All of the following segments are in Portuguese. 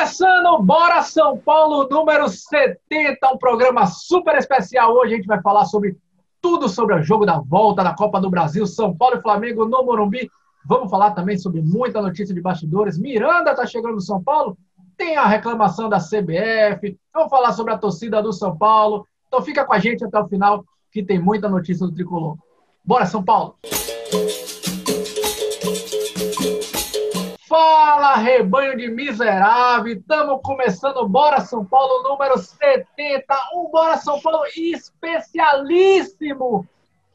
Começando, bora São Paulo, número 70, um programa super especial. Hoje a gente vai falar sobre tudo sobre o jogo da volta da Copa do Brasil, São Paulo e Flamengo no Morumbi. Vamos falar também sobre muita notícia de bastidores. Miranda está chegando no São Paulo, tem a reclamação da CBF. Vamos falar sobre a torcida do São Paulo. Então fica com a gente até o final, que tem muita notícia do tricolor. Bora, São Paulo! Fala, rebanho de miserável! Estamos começando Bora São Paulo número 70. Um Bora São Paulo especialíssimo!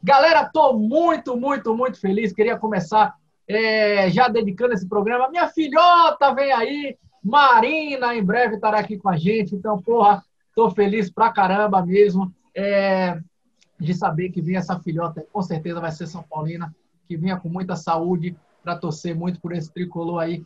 Galera, tô muito, muito, muito feliz. Queria começar é, já dedicando esse programa. Minha filhota vem aí, Marina, em breve estará aqui com a gente. Então, porra, tô feliz pra caramba mesmo é, de saber que vem essa filhota. Com certeza vai ser São Paulina, que venha com muita saúde para torcer muito por esse tricolor aí.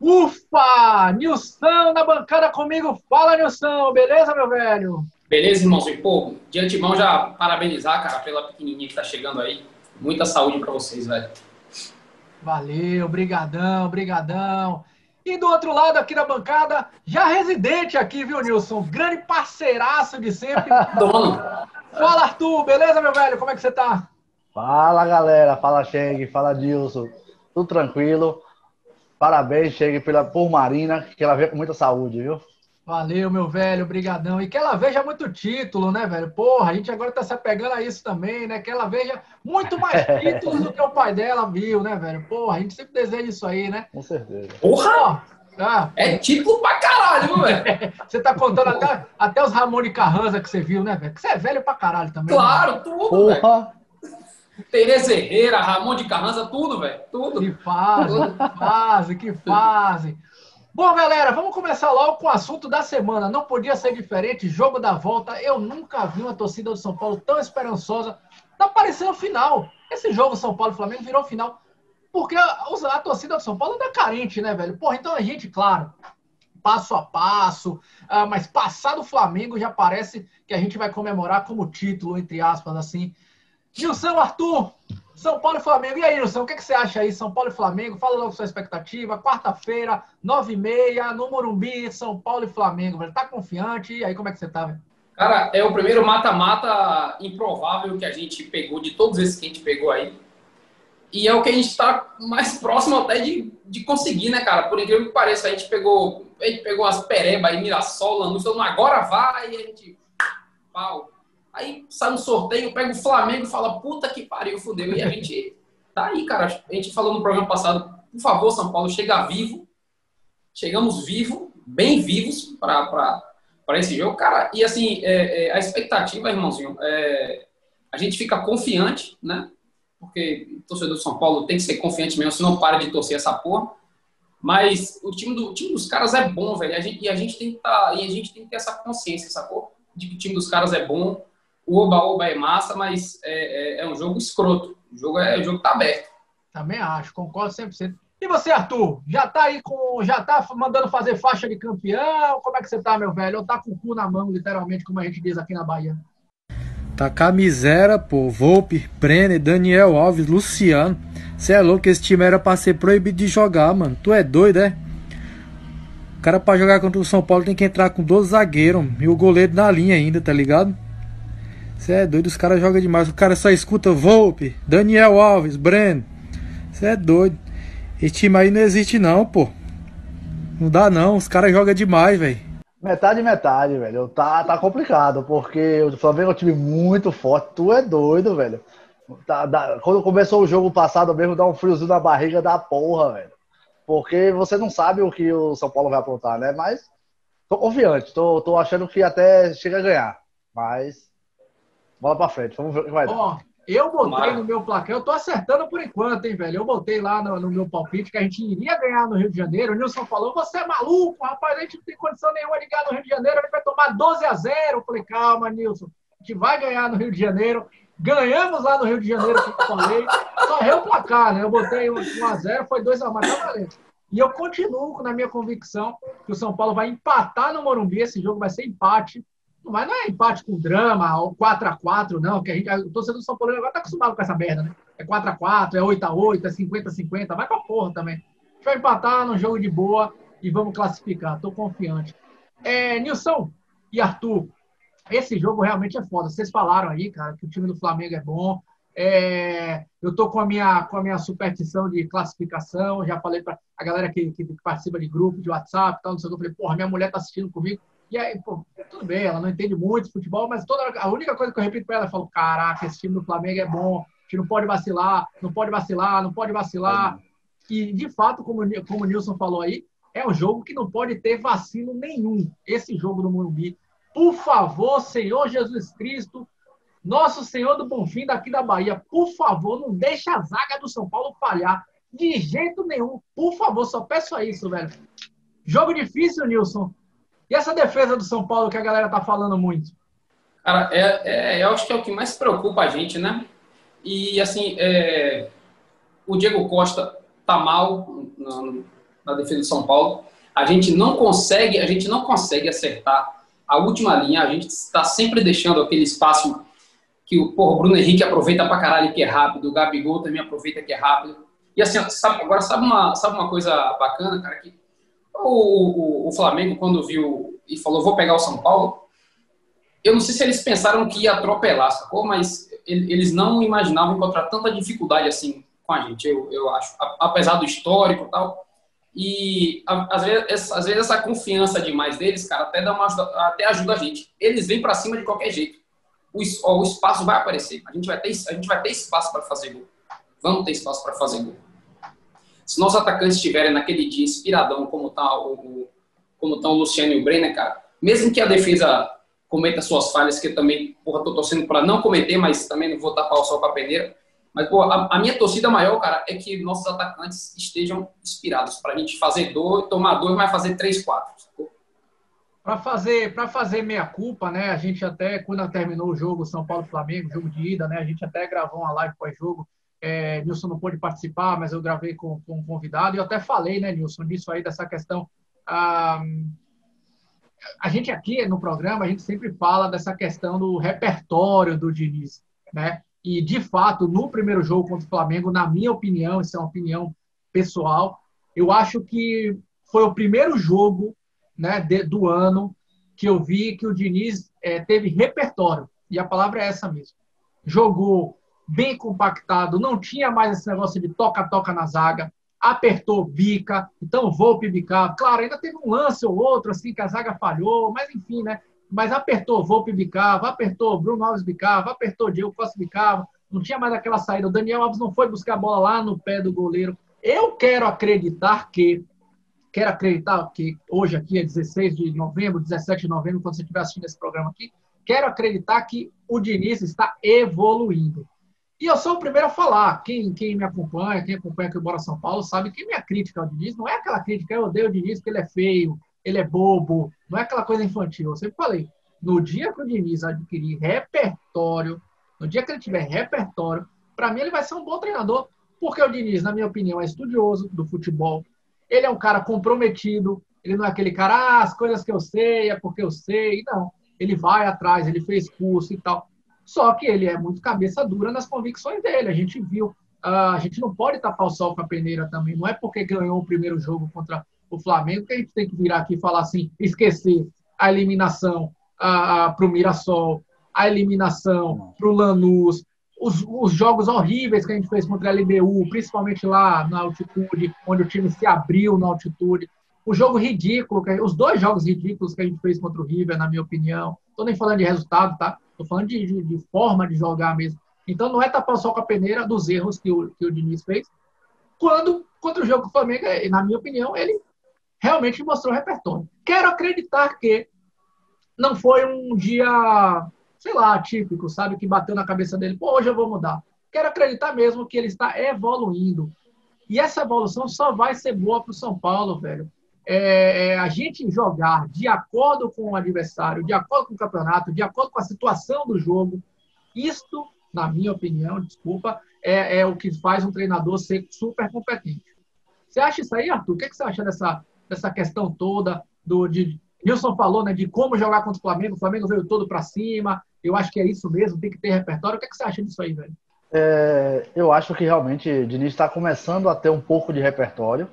Ufa! Nilson na bancada comigo. Fala, Nilson. Beleza, meu velho? Beleza, irmãozinho? Pô, de antemão já parabenizar, cara, pela pequenininha que tá chegando aí. Muita saúde para vocês, velho. Valeu, brigadão, brigadão. E do outro lado aqui da bancada, já residente aqui, viu, Nilson? Grande parceiraço de sempre. Dono. Fala, Arthur. Beleza, meu velho? Como é que você tá? Fala, galera. Fala, Cheng. Fala, Dilson tudo tranquilo. Parabéns, chegue pela, por Marina, que ela veio com muita saúde, viu? Valeu, meu velho, brigadão. E que ela veja muito título, né, velho? Porra, a gente agora tá se apegando a isso também, né? Que ela veja muito mais títulos do que o pai dela viu, né, velho? Porra, a gente sempre deseja isso aí, né? Com certeza. Porra! Ah, é título pra caralho, velho. você tá contando até, até os Ramon e Carranza que você viu, né, velho? Que você é velho pra caralho também. Né? Claro, né? tudo. Porra! Tereza Herrera, Ramon de Carranza, tudo, velho. Tudo. Que fase, que fase, que fase. Bom, galera, vamos começar logo com o assunto da semana. Não podia ser diferente. Jogo da volta. Eu nunca vi uma torcida do São Paulo tão esperançosa. Tá parecendo final. Esse jogo São Paulo Flamengo virou final. Porque a, a torcida do São Paulo ainda é carente, né, velho? Porra, então a gente, claro, passo a passo, uh, mas passado o Flamengo já parece que a gente vai comemorar como título, entre aspas, assim. Gilson, Arthur, São Paulo e Flamengo. E aí, Gilson, o que, que você acha aí? São Paulo e Flamengo, fala logo sua expectativa. Quarta-feira, nove e meia, no Morumbi, São Paulo e Flamengo. Tá confiante? E aí, como é que você tá, velho? Cara, é o primeiro mata-mata improvável que a gente pegou, de todos esses que a gente pegou aí. E é o que a gente está mais próximo até de, de conseguir, né, cara? Por incrível que pareça, a gente pegou, a gente pegou umas pereba aí, Mirassol, Lanús, agora vai, e a gente. Pau. Aí sai um sorteio, pega o Flamengo e fala, puta que pariu, fudeu. E a gente tá aí, cara. A gente falou no programa passado, por favor, São Paulo, chega vivo. Chegamos vivo, bem vivos para esse jogo. Cara, e assim, é, é, a expectativa, irmãozinho, é, a gente fica confiante, né? Porque o torcedor do São Paulo tem que ser confiante mesmo, senão para de torcer essa porra. Mas o time, do, o time dos caras é bom, velho. A gente, e a gente tem que tá, e a gente tem que ter essa consciência, sacou? De que o time dos caras é bom o Oba-Oba é massa, mas é, é, é, um jogo escroto. O jogo, é, o jogo tá aberto. Também acho, concordo 100%. E você, Arthur? Já tá aí com. Já tá mandando fazer faixa de campeão? Como é que você tá, meu velho? Ou tá com o cu na mão, literalmente, como a gente diz aqui na Bahia? Tá camisera, pô. Volpe, Brenner, Daniel Alves, Luciano. Você é louco, esse time era pra ser proibido de jogar, mano. Tu é doido, é? O cara pra jogar contra o São Paulo tem que entrar com 12 zagueiros e o goleiro na linha ainda, tá ligado? Você é doido, os caras jogam demais. O cara só escuta Volpe, Daniel Alves, Breno. Você é doido. Esse time aí não existe não, pô. Não dá não, os caras jogam demais, velho. Metade, metade, velho. Tá, tá complicado, porque o Flamengo é um time muito forte. Tu é doido, velho. Tá, dá, quando começou o jogo passado mesmo, dá um friozinho na barriga da porra, velho. Porque você não sabe o que o São Paulo vai aprontar, né? Mas tô confiante, tô, tô achando que até chega a ganhar. Mas Bola pra frente, vamos ver o que vai dar. eu botei no meu placar, eu tô acertando por enquanto, hein, velho? Eu botei lá no, no, meu palpite que a gente iria ganhar no Rio de Janeiro. O Nilson falou: você é maluco, rapaz, a gente não tem condição nenhuma de ganhar no Rio de Janeiro, a gente vai tomar 12 a 0. Eu falei: calma, Nilson, a gente vai ganhar no Rio de Janeiro. Ganhamos lá no Rio de Janeiro, como eu falei. Só errei o placar, né? Eu botei 1 a 0 foi 2 a 1 tá valendo. E eu continuo na minha convicção que o São Paulo vai empatar no Morumbi. Esse jogo vai ser empate. Mas não é empate com drama, ou 4x4, não, que a gente, o torcedor do São Paulo agora tá acostumado com essa merda, né? É 4x4, é 8x8, é 50x50, vai pra porra também. A gente vai empatar num jogo de boa, e vamos classificar. Estou confiante. É, Nilson e Arthur, esse jogo realmente é foda. Vocês falaram aí, cara, que o time do Flamengo é bom. É, eu tô com a minha com a minha superstição de classificação. Já falei para a galera que, que, participa de grupo, de WhatsApp, tal, não sei o que. Eu falei, porra, minha mulher tá assistindo comigo. E aí, pô, tudo bem, ela não entende muito de futebol, mas toda a única coisa que eu repito para ela, eu falo, caraca, esse time do Flamengo é bom, a gente não pode vacilar, não pode vacilar, não pode vacilar. E, de fato, como, como o Nilson falou aí, é um jogo que não pode ter vacilo nenhum. Esse jogo do Morumbi. Por favor, Senhor Jesus Cristo, nosso Senhor do Bonfim daqui da Bahia, por favor, não deixe a zaga do São Paulo falhar. De jeito nenhum. Por favor, só peço isso, velho. Jogo difícil, Nilson. E essa defesa do São Paulo que a galera tá falando muito? Cara, é, é, eu acho que é o que mais preocupa a gente, né? E, assim, é, o Diego Costa tá mal na, na defesa do São Paulo. A gente não consegue, a gente não consegue acertar a última linha. A gente está sempre deixando aquele espaço que o, porra, Bruno Henrique aproveita pra caralho que é rápido, o Gabigol também aproveita que é rápido. E assim, sabe, agora sabe uma, sabe uma coisa bacana, cara? Que o, o, o Flamengo, quando viu e falou, vou pegar o São Paulo, eu não sei se eles pensaram que ia atropelar, sacou? Mas eles não imaginavam encontrar tanta dificuldade assim com a gente, eu, eu acho. Apesar do histórico e tal. E às vezes, às vezes essa confiança demais deles, cara, até, dá uma, até ajuda a gente. Eles vêm para cima de qualquer jeito o, o espaço vai aparecer. A gente vai ter, a gente vai ter espaço para fazer gol. Vamos ter espaço para fazer gol. Se nossos atacantes estiverem naquele dia inspiradão, como tá o, como estão tá o Luciano e o Brenner, cara, mesmo que a defesa cometa suas falhas, que eu também, porra, tô torcendo para não cometer, mas também não vou tapar o sol com a peneira. Mas, a, a, minha torcida maior, cara, é que nossos atacantes estejam inspirados para a gente fazer dois, tomar dois, mas fazer três, quatro. Para fazer, para fazer meia culpa, né? A gente até quando terminou o jogo São Paulo Flamengo, jogo de ida, né? A gente até gravou uma live pós-jogo. É, Nilson não pôde participar, mas eu gravei com, com um convidado e eu até falei, né, Nilson, disso aí dessa questão. Ah, a gente aqui no programa a gente sempre fala dessa questão do repertório do Diniz, né? E de fato, no primeiro jogo contra o Flamengo, na minha opinião, isso é uma opinião pessoal, eu acho que foi o primeiro jogo né, de, do ano que eu vi que o Diniz é, teve repertório. E a palavra é essa mesmo. Jogou bem compactado, não tinha mais esse negócio de toca-toca na zaga, apertou, bica, então Volpe bicava. Claro, ainda teve um lance ou outro, assim, que a zaga falhou, mas enfim, né? Mas apertou, Volpe bicava, apertou, Bruno Alves bicava, apertou, Diego Costa bicava, não tinha mais aquela saída. O Daniel Alves não foi buscar a bola lá no pé do goleiro. Eu quero acreditar que quero acreditar que hoje aqui é 16 de novembro, 17 de novembro, quando você estiver assistindo esse programa aqui, quero acreditar que o Diniz está evoluindo. E eu sou o primeiro a falar. Quem, quem me acompanha, quem acompanha aqui o Bora São Paulo, sabe que minha crítica ao Diniz não é aquela crítica, eu odeio o Diniz porque ele é feio, ele é bobo, não é aquela coisa infantil. Eu sempre falei, no dia que o Diniz adquirir repertório, no dia que ele tiver repertório, para mim ele vai ser um bom treinador, porque o Diniz, na minha opinião, é estudioso do futebol, ele é um cara comprometido, ele não é aquele cara, ah, as coisas que eu sei é porque eu sei. Não, ele vai atrás, ele fez curso e tal. Só que ele é muito cabeça dura nas convicções dele. A gente viu, uh, a gente não pode tapar o sol com a peneira também. Não é porque ganhou o primeiro jogo contra o Flamengo que a gente tem que virar aqui e falar assim, esquecer a eliminação uh, para o Mirassol, a eliminação para o Lanús, os, os, jogos horríveis que a gente fez contra a LBU, principalmente lá na altitude, onde o time se abriu na altitude. O jogo ridículo, os dois jogos ridículos que a gente fez contra o River, na minha opinião. Estou nem falando de resultado, tá? Estou falando de, de, de, forma de jogar mesmo. Então não é tapar só com a peneira dos erros que o, que o Diniz fez. Quando, contra o jogo do Flamengo, na minha opinião, ele realmente mostrou repertório. Quero acreditar que não foi um dia sei lá, típico, sabe? Que bateu na cabeça dele, pô, hoje eu vou mudar. Quero acreditar mesmo que ele está evoluindo. E essa evolução só vai ser boa para o São Paulo, velho. É, é, a gente jogar de acordo com o adversário, de acordo com o campeonato, de acordo com a situação do jogo, isto, na minha opinião, desculpa, é, é o que faz um treinador ser super competente. Você acha isso aí, Arthur? O que, é que você acha dessa, dessa questão toda do, de, Nilson falou né, de como jogar contra o Flamengo. O Flamengo veio todo para cima. Eu acho que é isso mesmo, tem que ter repertório. O que, é que você acha disso aí, velho? É, eu acho que realmente o Diniz está começando a ter um pouco de repertório.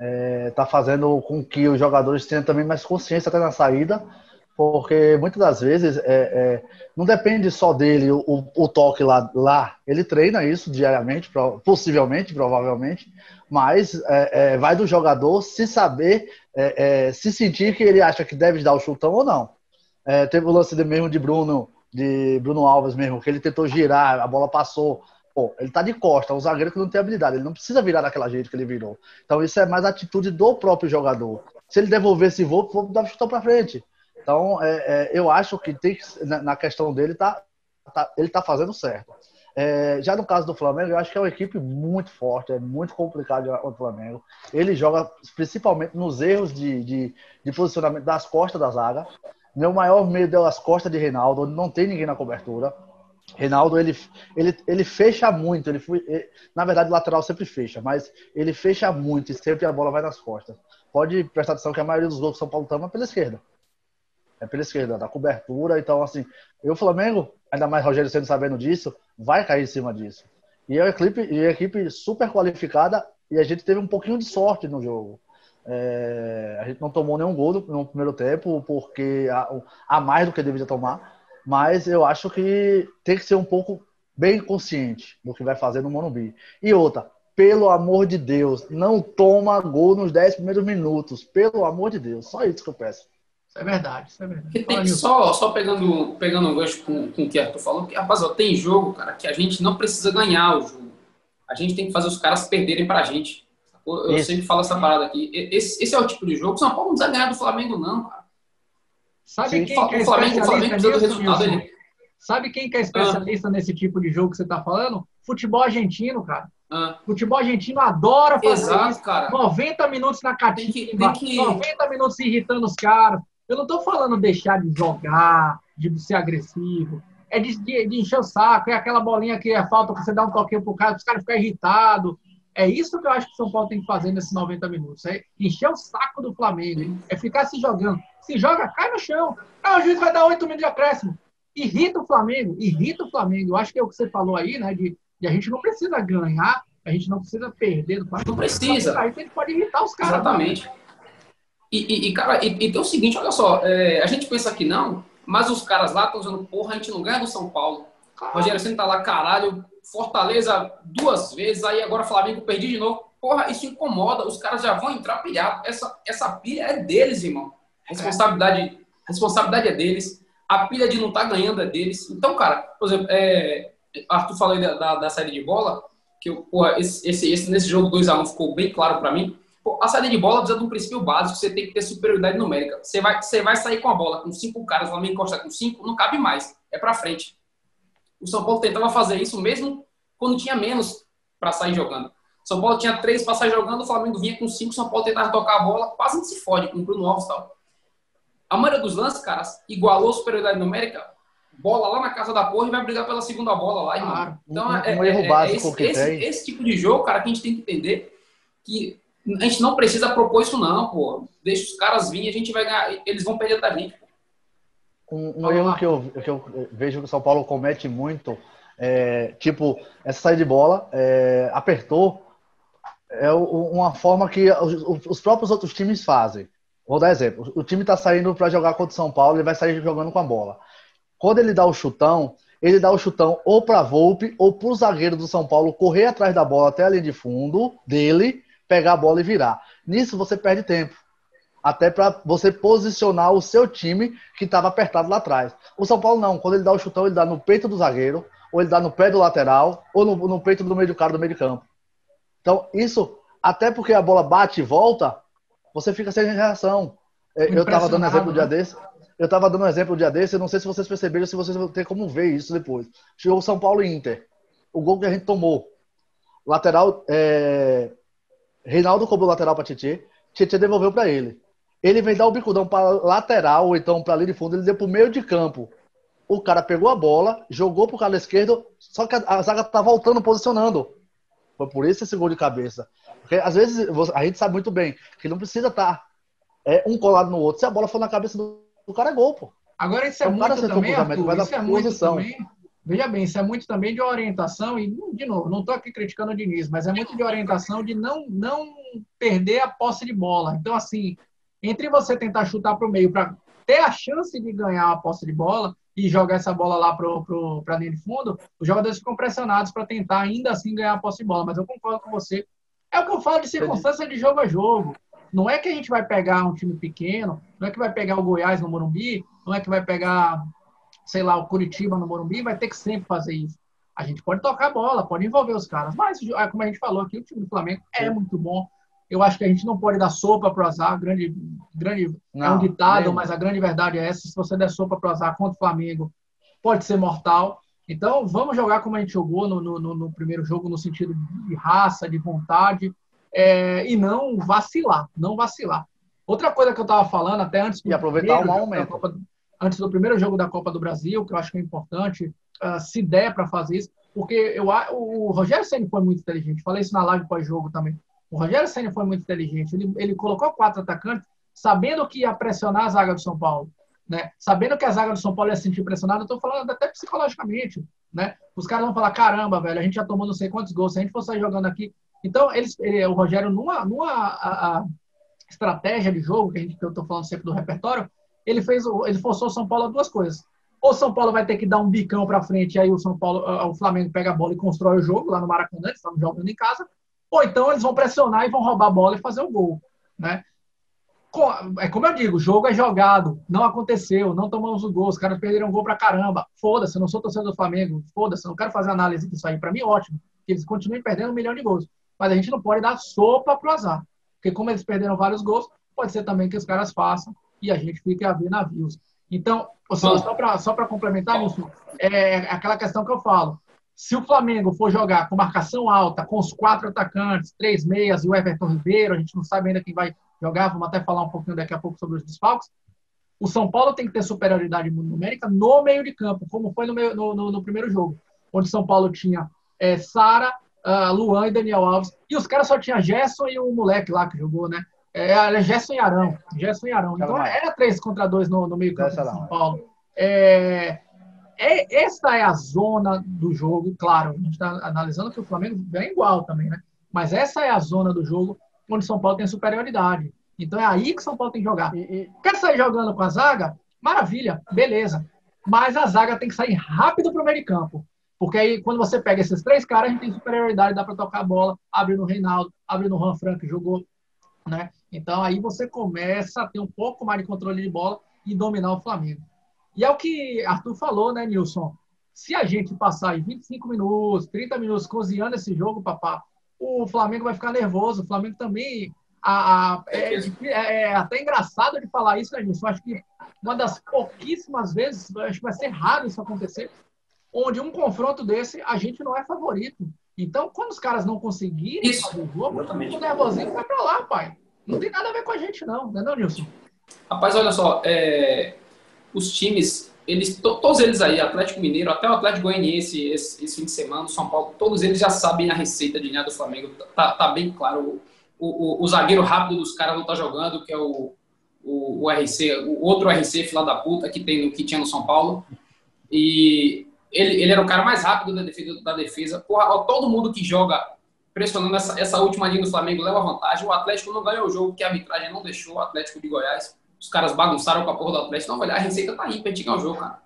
É, tá fazendo com que os jogadores tenham também mais consciência até na saída, porque muitas das vezes é, é, não depende só dele o, o, toque lá, lá. Ele treina isso diariamente, possivelmente, provavelmente, mas é, é vai do jogador se saber, se sentir que ele acha que deve dar o chutão ou não. teve o lance mesmo de Bruno, de Bruno Alves mesmo, que ele tentou girar, a bola passou. Pô, ele tá de costa, um zagueiro que não tem habilidade, ele não precisa virar daquela jeito que ele virou. Então isso é mais atitude do próprio jogador. Se ele devolver esse voo, vou dar o chutão para frente. Então, é, é, eu acho que tem na, na questão dele, tá, tá, ele está fazendo certo. É, já no caso do Flamengo, eu acho que é uma equipe muito forte, é muito complicado o Flamengo. Ele joga principalmente nos erros de, de, de, posicionamento das costas da zaga. Meu maior medo é as costas de Reinaldo, onde não tem ninguém na cobertura. Reinaldo, ele, ele, ele fecha muito. Ele foi, ele, na verdade, o lateral sempre fecha, mas ele fecha muito e sempre a bola vai nas costas. Pode prestar atenção que a maioria dos gols que São Paulo toma é pela esquerda é pela esquerda, da cobertura. Então, assim, e o Flamengo, ainda mais Rogério sendo sabendo disso, vai cair em cima disso. E é equipe, e a equipe super qualificada e a gente teve um pouquinho de sorte no jogo. É, a gente não tomou nenhum gol no, primeiro tempo, porque a, a mais do que deveria tomar. Mas eu acho que tem que ser um pouco bem consciente do que vai fazer no Morumbi. E outra, pelo amor de Deus, não toma gol nos 10 primeiros minutos. Pelo amor de Deus, só isso que eu peço. Isso é verdade, isso é verdade. Tem, só, só pegando, pegando um gancho com, com o que Arthur falou, que, rapaz, ó, tem jogo, cara, que a gente não precisa ganhar o jogo. A gente tem que fazer os caras perderem pra gente. Eu, eu sempre falo essa parada aqui. Esse, esse é o tipo de jogo. São Paulo não precisa ganhar do Flamengo, não, cara. Sabe Sim, quem que é Flamengo, o Flamengo precisa do resultado dele. Sabe quem que é especialista ah. nesse tipo de jogo que você tá falando? Futebol argentino, cara. Ah. Futebol argentino adora fazer Exato, isso. Cara. 90 minutos na catimba, tem que, tem que... 90 minutos irritando os caras. Eu não estou falando deixar de jogar, de ser agressivo. É de, de, de, encher o saco, é aquela bolinha que é falta que você dá um toquinho pro cara, os caras ficam irritados. É isso que eu acho que o São Paulo tem que fazer nesses 90 minutos. É encher o saco do Flamengo. É ficar se jogando. Se joga, cai no chão. Ah, o juiz vai dar 8 minutos de acréscimo. Irrita o Flamengo, irrita o Flamengo. Eu acho que é o que você falou aí, né? De, de a gente não precisa ganhar, a gente não precisa perder do Flamengo. Não precisa. Aí a gente pode irritar os caras. Exatamente. Também. E, e, e, cara, e, e tem o seguinte, olha só, é, a gente pensa que não, mas os caras lá estão dizendo, porra, a gente não ganha do São Paulo. Claro. Rogério Senna tá lá, caralho, Fortaleza duas vezes, aí agora Flamengo perdi de novo. Porra, isso incomoda, os caras já vão entrar pilhados. Essa, essa pilha é deles, irmão. Responsabilidade, responsabilidade é deles. A pilha de não estar tá ganhando é deles. Então, cara, por exemplo, é, Arthur falou da, da, da saída de bola, que porra, esse, esse, esse, nesse jogo 2x1 ficou bem claro para mim a saída de bola precisa de um princípio básico, você tem que ter superioridade numérica. Você vai, você vai sair com a bola com cinco caras, o Flamengo encosta com cinco, não cabe mais, é para frente. O São Paulo tentava fazer isso mesmo quando tinha menos para sair jogando. São Paulo tinha três para sair jogando, o Flamengo vinha com cinco, São Paulo tentava tocar a bola, quase não se fode com o Bruno Alves e tal. A maioria dos lances, caras, igualou superioridade numérica, bola lá na casa da porra e vai brigar pela segunda bola lá, irmão. Então, um, é, um erro é, básico é esse, que esse, tem. esse tipo de jogo, cara, que a gente tem que entender que a gente não precisa propor isso, não, pô. Deixa os caras virem, a gente vai ganhar. Eles vão perder da gente, pô. Um, um erro que eu, que eu vejo que o São Paulo comete muito é, tipo, essa saída de bola é, apertou é uma forma que os, os, próprios outros times fazem. Vou dar exemplo. O time está saindo para jogar contra o São Paulo, ele vai sair jogando com a bola. Quando ele dá o chutão, ele dá o chutão ou para Volpe ou para o zagueiro do São Paulo correr atrás da bola até a linha de fundo dele pegar a bola e virar. Nisso você perde tempo. Até para você posicionar o seu time que estava apertado lá atrás. O São Paulo não. Quando ele dá o chutão, ele dá no peito do zagueiro, ou ele dá no pé do lateral, ou no, no peito do meio do cara do meio de campo. Então, isso, até porque a bola bate e volta, você fica sem reação. É, eu estava dando exemplo um dia né? desse. Eu estava dando um exemplo um dia desse, eu não sei se vocês perceberam, se vocês vão ter como ver isso depois. Chegou o São Paulo e Inter. O gol que a gente tomou. Lateral, é, Reinaldo cobrou lateral para Tietê, Tietê devolveu para ele. Ele vem dar o bicudão para lateral ou então para ali de fundo, ele deu para o meio de campo. O cara pegou a bola, jogou para o cara esquerdo, só que a, zaga tá voltando, posicionando. Foi por isso esse gol de cabeça. Porque às vezes a gente sabe muito bem que não precisa estar tá, é, um colado no outro. Se a bola for na cabeça do, do cara, é gol, pô. Agora isso é então, muito também, Arthur, vai isso é muito também Veja bem, isso é muito também de orientação, e, de novo, não estou aqui criticando o Diniz, mas é muito de orientação de não, não perder a posse de bola. Então, assim, entre você tentar chutar para o meio para ter a chance de ganhar a posse de bola e jogar essa bola lá para a linha de fundo, os jogadores ficam pressionados para tentar ainda assim ganhar a posse de bola. Mas eu concordo com você. É o que eu falo de circunstância de jogo a jogo. Não é que a gente vai pegar um time pequeno, não é que vai pegar o Goiás no Morumbi, não é que vai pegar, sei lá, o Curitiba no Morumbi, vai ter que sempre fazer isso. A gente pode tocar a bola, pode envolver os caras, mas, como a gente falou aqui, o time do Flamengo é muito bom. Eu acho que a gente não pode dar sopa para o azar. Grande, grande não, é um ditado, mas a grande verdade é essa. Se você der sopa para o azar contra o Flamengo, pode ser mortal. Então, vamos jogar como a gente jogou no, no, no primeiro jogo, no sentido de raça, de vontade, é, e não vacilar, não vacilar. Outra coisa que eu estava falando, até antes do, e aproveitar primeiro, momento. Copa, antes do primeiro jogo da Copa do Brasil, que eu acho que é importante, uh, se der para fazer isso, porque eu, o Rogério Senna foi muito inteligente, falei isso na live pós-jogo também. O Rogério Senna foi muito inteligente. Ele, ele colocou quatro atacantes, sabendo que ia pressionar a zaga do São Paulo. Né? Sabendo que a zaga do São Paulo ia se sentir pressionada, eu estou falando até psicologicamente. Né? Os caras vão falar: caramba, velho, a gente já tomou não sei quantos gols, se a gente for sair jogando aqui. Então, eles, ele, o Rogério, numa, numa a, a estratégia de jogo, que, a gente, que eu estou falando sempre do repertório, ele fez ele forçou o São Paulo a duas coisas. Ou São Paulo vai ter que dar um bicão para frente, aí o São Paulo, o Flamengo pega a bola e constrói o jogo lá no Maracanã, estamos jogando em casa, ou então eles vão pressionar e vão roubar a bola e fazer o gol. Né? É como eu digo, o jogo é jogado, não aconteceu, não tomamos o gol, os caras perderam o gol pra caramba. Foda-se, eu não sou torcedor do Flamengo, foda-se, não quero fazer análise disso aí. Pra mim, ótimo, que eles continuem perdendo um milhão de gols. Mas a gente não pode dar sopa pro azar. Porque como eles perderam vários gols, pode ser também que os caras façam e a gente fique a ver navios. Então, só para complementar, Nilson, é aquela questão que eu falo. Se o Flamengo for jogar com marcação alta, com os quatro atacantes, três meias e o Everton Ribeiro, a gente não sabe ainda quem vai jogar, vamos até falar um pouquinho daqui a pouco sobre os desfalques. O São Paulo tem que ter superioridade numérica no meio de campo, como foi no, meio, no, no, no primeiro jogo, onde São Paulo tinha é, Sara, uh, Luan e Daniel Alves, e os caras só tinha Gerson e o moleque lá que jogou, né? É, é Gerson e Arão. Gerson e Arão. Então era três contra dois no, no meio campo de São Paulo. É, é, essa é a zona do jogo, claro, a gente está analisando que o Flamengo é igual também, né? Mas essa é a zona do jogo onde São Paulo tem superioridade. Então é aí que São Paulo tem que jogar. E, e... Quer sair jogando com a zaga? Maravilha, beleza. Mas a zaga tem que sair rápido para o meio de campo. Porque aí, quando você pega esses três caras, a gente tem superioridade, dá para tocar a bola, abre no Reinaldo, abre no Juan Frank, jogou. Né? Então aí você começa a ter um pouco mais de controle de bola e dominar o Flamengo. E é o que Arthur falou, né, Nilson? Se a gente passar aí 25 minutos, 30 minutos cozinhando esse jogo, papá, o Flamengo vai ficar nervoso. O Flamengo também. A, a é, é, é, até engraçado de falar isso, né, Nilson? Acho que uma das pouquíssimas vezes, acho que vai ser raro isso acontecer, onde um confronto desse a gente não é favorito. Então, quando os caras não conseguirem isso, fazer o jogo, mundo nervosinho vai pra lá, pai. Não tem nada a ver com a gente, não, não é não, Nilson? Rapaz, olha só, é, os times, eles, todos eles aí, Atlético Mineiro, até o Atlético Goianiense esse, esse fim de semana, São Paulo, todos eles já sabem a receita de linha do Flamengo. Tá, tá bem claro. O, o, o, zagueiro rápido dos caras não tá jogando, que é o, o, o RC, o outro RC, fila da puta, que, tem, que tinha no São Paulo. E ele, ele era o cara mais rápido da defesa. Da defesa. Porra, todo mundo que joga pressionando essa, essa última linha do Flamengo leva vantagem. O Atlético não ganhou o jogo, porque a arbitragem não deixou o Atlético de Goiás os caras bagunçaram com a porra do Atlético. Não, olha, a receita tá aí pra gente ganhar o jogo, cara.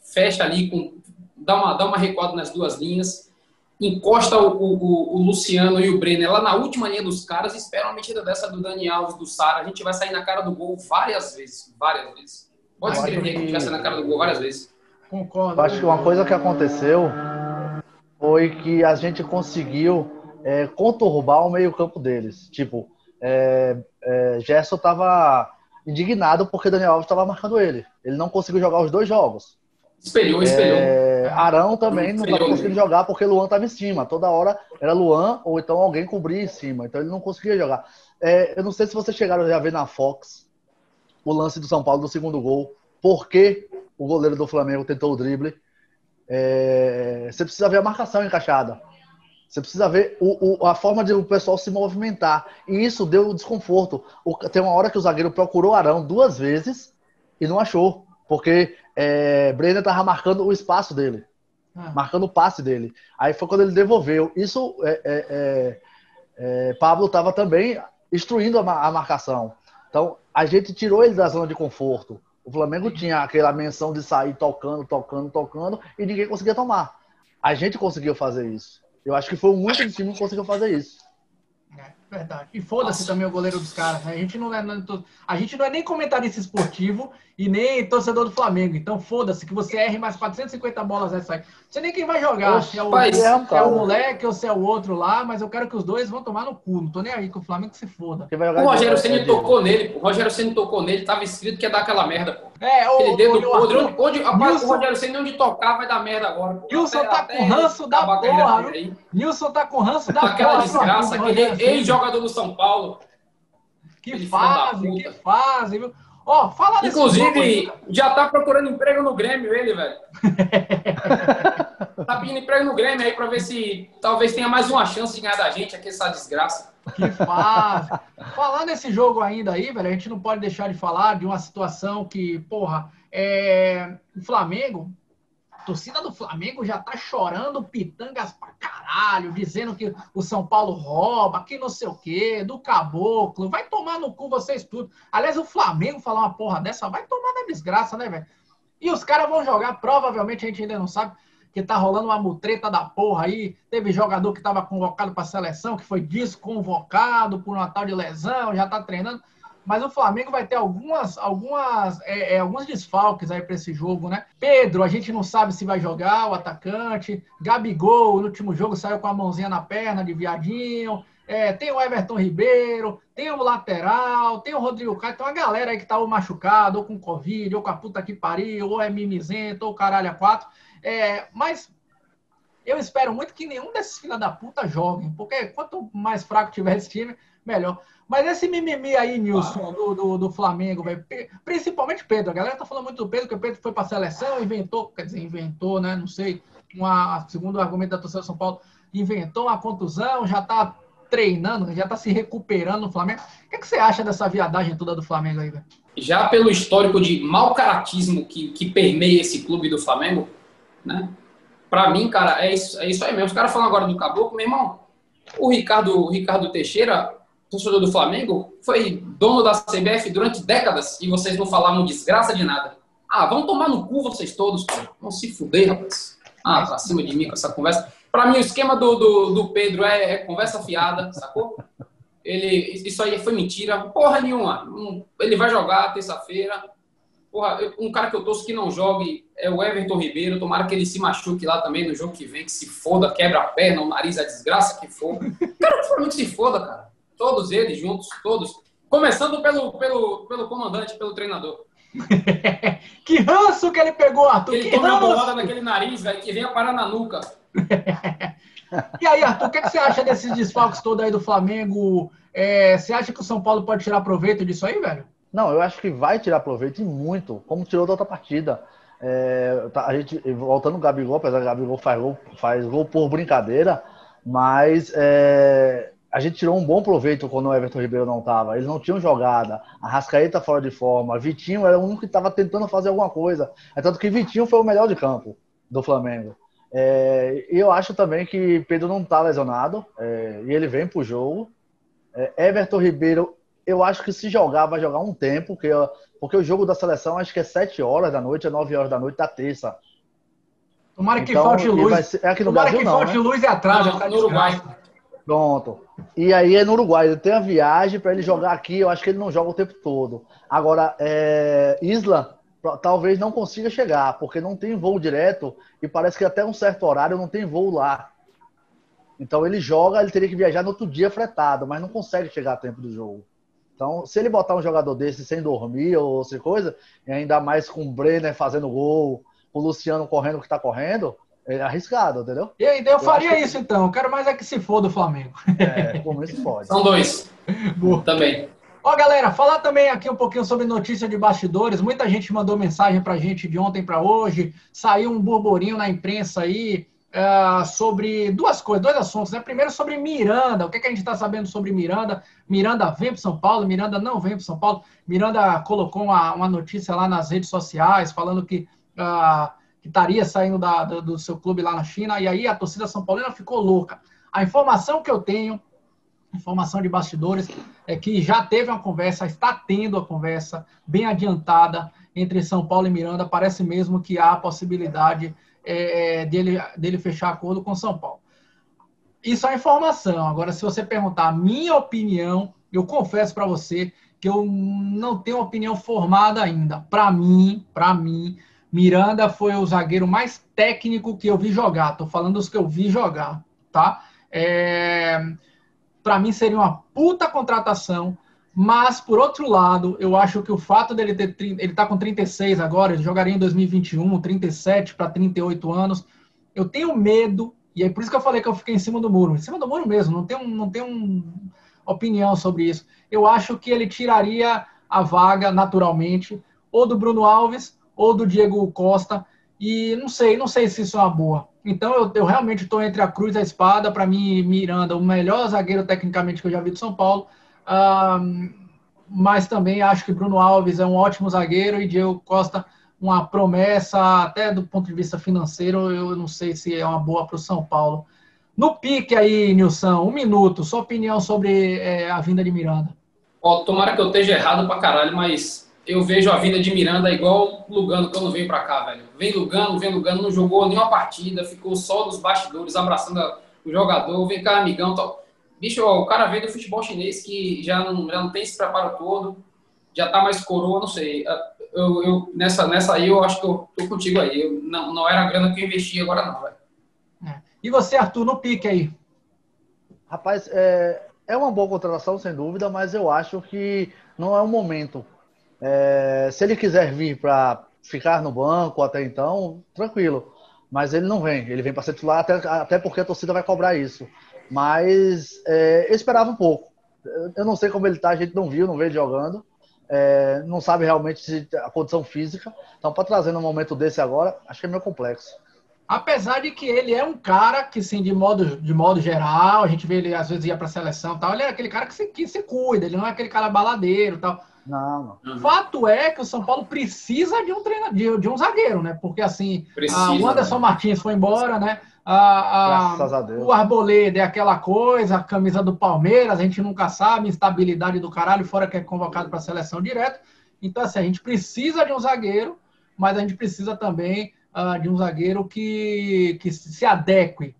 Fecha ali, com, dá, uma, dá uma recuada nas duas linhas, encosta o, o, o, Luciano e o Brenner lá na última linha dos caras e espera uma metida dessa do Dani Alves, do Sara. A gente vai sair na cara do gol várias vezes. Várias vezes. Pode escrever que... que a gente vai sair na cara do gol várias vezes. Concordo. Acho que uma coisa que aconteceu foi que a gente conseguiu é, conturbar o meio-campo deles. Tipo, é, é, Gerson tava indignado porque Daniel Alves estava marcando ele. Ele não conseguiu jogar os dois jogos. Espelhou, espelhou. É, Arão também não estava conseguindo jogar porque Luan estava em cima. Toda hora era Luan ou então alguém cobria em cima. Então ele não conseguia jogar. É, eu não sei se vocês chegaram a ver na Fox o lance do São Paulo do segundo gol. Por que o goleiro do Flamengo tentou o drible? É, você precisa ver a marcação encaixada. Você precisa ver o, o, a forma de o pessoal se movimentar. E isso deu desconforto. O, tem uma hora que o zagueiro procurou Arão duas vezes e não achou. Porque é, Brenner estava marcando o espaço dele. ah. marcando o passe dele. Aí foi quando ele devolveu. Isso, é, é, é, é Pablo estava também instruindo a, a, marcação. Então, a gente tirou ele da zona de conforto. O Flamengo tinha aquela menção de sair tocando, tocando, tocando e ninguém conseguia tomar. A gente conseguiu fazer isso. Eu acho que foi o único time que conseguiu fazer isso. É, verdade. E foda-se também o goleiro dos caras. Né? A, gente não é, a gente não é nem comentarista esportivo e nem torcedor do Flamengo. Então foda-se que você erre mais 450 bolas nessa aí. Não sei nem quem vai jogar. Oxe, se, é o, pai, se é o moleque ou se é o outro lá, mas eu quero que os dois vão tomar no cu. Não tô nem aí que o Flamengo se foda. O Rogério Ceni tocou nele. O Rogério Ceni tocou nele. Tava escrito que ia dar aquela merda, pô. É, o, Aquele dedo podre. Onde, onde, rapaz, o Rogério onde tocar vai dar merda agora. Nilson tá com ranço da porra. Nilson tá com ranço da porra. Aquela desgraça. Aquele ex-jogador do São Paulo. Que fase, que fase, viu? Ó, fala desse Inclusive, já tá procurando emprego no Grêmio, ele, velho. tá pedindo emprego no Grêmio aí pra ver se talvez tenha mais uma chance de ganhar da gente aqui, essa desgraça. Que fase. Falar nesse jogo ainda aí, velho, a gente não pode deixar de falar de uma situação que, porra, é... o Flamengo torcida do Flamengo já tá chorando pitangas pra caralho, dizendo que o São Paulo rouba, que não sei o quê, do caboclo. Vai tomar no cu vocês tudo. Aliás, o Flamengo falar uma porra dessa, vai tomar na desgraça, né, velho? E os caras vão jogar, provavelmente a gente ainda não sabe, que tá rolando uma mutreta da porra aí. Teve jogador que tava convocado pra seleção, que foi desconvocado por uma tal de lesão, já tá treinando mas o Flamengo vai ter algumas, algumas, é, é, alguns desfalques aí para esse jogo, né? Pedro, a gente não sabe se vai jogar, o atacante. Gabigol, no último jogo, saiu com a mãozinha na perna de viadinho. É, tem o Everton Ribeiro, tem o lateral, tem o Rodrigo Caio, tem uma galera aí que tá ou machucado, ou com Covid, ou com a puta que pariu, ou é mimizento, ou caralho a quatro. É, mas eu espero muito que nenhum desses filha da puta joguem, porque quanto mais fraco tiver esse time, melhor. Mas esse mimimi aí, Nilson, do, do, do Flamengo, véio, principalmente Pedro. A galera tá falando muito do Pedro, que o Pedro foi pra seleção, inventou, quer dizer, inventou, né? Não sei, uma, segundo o argumento da torcida de São Paulo, inventou uma contusão, já tá treinando, já tá se recuperando no Flamengo. O que, é que você acha dessa viadagem toda do Flamengo aí, velho? Já pelo histórico de mau caratismo que, que permeia esse clube do Flamengo, né? Pra mim, cara, é isso, é isso aí mesmo. Os caras falam agora do Caboclo, meu irmão. O Ricardo, o Ricardo Teixeira torcedor do Flamengo, foi dono da CBF durante décadas e vocês não falavam desgraça de nada. Ah, vão tomar no cu vocês todos, pô. Vão se fuder, rapaz. Ah, pra cima de mim com essa conversa. Pra mim, o esquema do, do, do Pedro é, é, conversa fiada, sacou? Ele, isso aí foi mentira. Porra nenhuma. Ele vai jogar terça-feira. Porra, um cara que eu torço que não jogue é o Everton Ribeiro. Tomara que ele se machuque lá também no jogo que vem, que se foda, quebra a perna, o nariz, a desgraça que for. Cara, o Flamengo se foda, cara. Todos eles juntos, todos. Começando pelo, pelo, pelo comandante, pelo treinador. que ranço que ele pegou, Arthur. Ele que toma uma bolada naquele nariz, velho, que venha parar na nuca. e aí, Arthur, o que, que, você acha desses desfalques todos aí do Flamengo? É, você acha que o São Paulo pode tirar proveito disso aí, velho? Não, eu acho que vai tirar proveito e muito, como tirou da outra partida. É, tá, a gente, voltando o Gabigol, apesar que o Gabigol faz gol, faz gol por brincadeira, mas é, a gente tirou um bom proveito quando o Everton Ribeiro não estava. Eles não tinham jogada. A Rascaeta fora de forma. Vitinho era o único que estava tentando fazer alguma coisa. É tanto que Vitinho foi o melhor de campo do Flamengo. É, e eu acho também que Pedro não está lesionado. É, e ele vem para o jogo. É, Everton Ribeiro, eu acho que se jogar, vai jogar um tempo. Porque, porque o jogo da seleção acho que é 7 horas da noite, é 9 horas da noite da terça. Tomara que então, falte luz. Ser, é aqui no Tomara Brasil, que não, falte né? luz e atrás. no Uruguai. Pronto. E aí é no Uruguai. Ele tem a viagem para ele jogar aqui. Eu acho que ele não joga o tempo todo. Agora, é... Isla talvez não consiga chegar, porque não tem voo direto e parece que até um certo horário não tem voo lá. Então ele joga, ele teria que viajar no outro dia fretado, mas não consegue chegar a tempo do jogo. Então, se ele botar um jogador desse sem dormir ou outra coisa, e ainda mais com o Brenner fazendo gol, o Luciano correndo o que está correndo, é arriscado, entendeu? E aí, eu, faria isso então. Eu quero mais é que se for do Flamengo. É, como isso pode. São dois. Boa. Também. Ó, galera, falar também aqui um pouquinho sobre notícia de bastidores. Muita gente mandou mensagem pra gente de ontem para hoje. Saiu um burburinho na imprensa aí uh, sobre duas coisas, dois assuntos. Né? Primeiro sobre Miranda. O que, é que a gente está sabendo sobre Miranda? Miranda vem para São Paulo, Miranda não vem para São Paulo. Miranda colocou uma, uma notícia lá nas redes sociais falando que. Uh, que estaria saindo da, do, seu clube lá na China, e aí a torcida São Paulina ficou louca. A informação que eu tenho, informação de bastidores, é que já teve uma conversa, está tendo a conversa bem adiantada entre São Paulo e Miranda. Parece mesmo que há a possibilidade é, dele, dele fechar acordo com São Paulo. Isso é informação. Agora, se você perguntar a minha opinião, eu confesso para você que eu não tenho opinião formada ainda. Para mim, para mim, Miranda foi o zagueiro mais técnico que eu vi jogar. Estou falando dos que eu vi jogar, tá? É... Para mim seria uma puta contratação, mas por outro lado, eu acho que o fato dele ter ele tá com 36 agora, ele jogaria em 2021, 37 para 38 anos. Eu tenho medo, e é por isso que eu falei que eu fiquei em cima do muro, em cima do muro mesmo, não tenho, não tenho opinião sobre isso. Eu acho que ele tiraria a vaga naturalmente ou do Bruno Alves ou do Diego Costa. E não sei, não sei se isso é uma boa. Então eu, eu realmente estou entre a cruz e a espada. Para mim, Miranda, o melhor zagueiro tecnicamente que eu já vi do São Paulo. Mas também acho que Bruno Alves é um ótimo zagueiro e Diego Costa uma promessa, até do ponto de vista financeiro, eu não sei se é uma boa para o São Paulo. No pique aí, Nilson, um minuto, sua opinião sobre é, a vinda de Miranda. Ó, tomara que eu esteja errado pra caralho, mas eu vejo a vinda de Miranda igual Lugano quando veio para cá, velho. Vem Lugano, vem Lugano, não jogou nenhuma partida, ficou só nos bastidores, abraçando o jogador, vem cá, amigão, tal. Bicho, ó, o cara veio do futebol chinês que já não, já não tem esse preparo todo, já tá mais coroa, não sei. Eu, eu, nessa, nessa aí eu acho que eu tô contigo aí. Eu, não, não era a grana que eu investi agora não, velho. É. E você, Arthur, no pique aí? Rapaz, é, é uma boa contratação, sem dúvida, mas eu acho que não é o momento é, se ele quiser vir para ficar no banco até então, tranquilo. Mas ele não vem. Ele vem para ser titular até, até porque a torcida vai cobrar isso. Mas é, eu esperava um pouco. Eu não sei como ele está, a gente não viu, não vê ele jogando. É, não sabe realmente a condição física. Então, para trazer num momento desse agora, acho que é meio complexo. Apesar de que ele é um cara que, sim, de modo, de modo geral, a gente vê ele às vezes ia para a seleção tal, ele é aquele cara que se, que se cuida, ele não é aquele cara baladeiro tal. Não, não. Fato é que o São Paulo precisa de um treinador, de, de um zagueiro, né? Porque assim, precisa, a, o Anderson né? Martins foi embora, né? A, a, o Arboleda é aquela coisa, a camisa do Palmeiras, a gente nunca sabe, instabilidade do caralho, fora que é convocado para a seleção direto. Então, assim, a gente precisa de um zagueiro, mas a gente precisa também uh, de um zagueiro que, que se adeque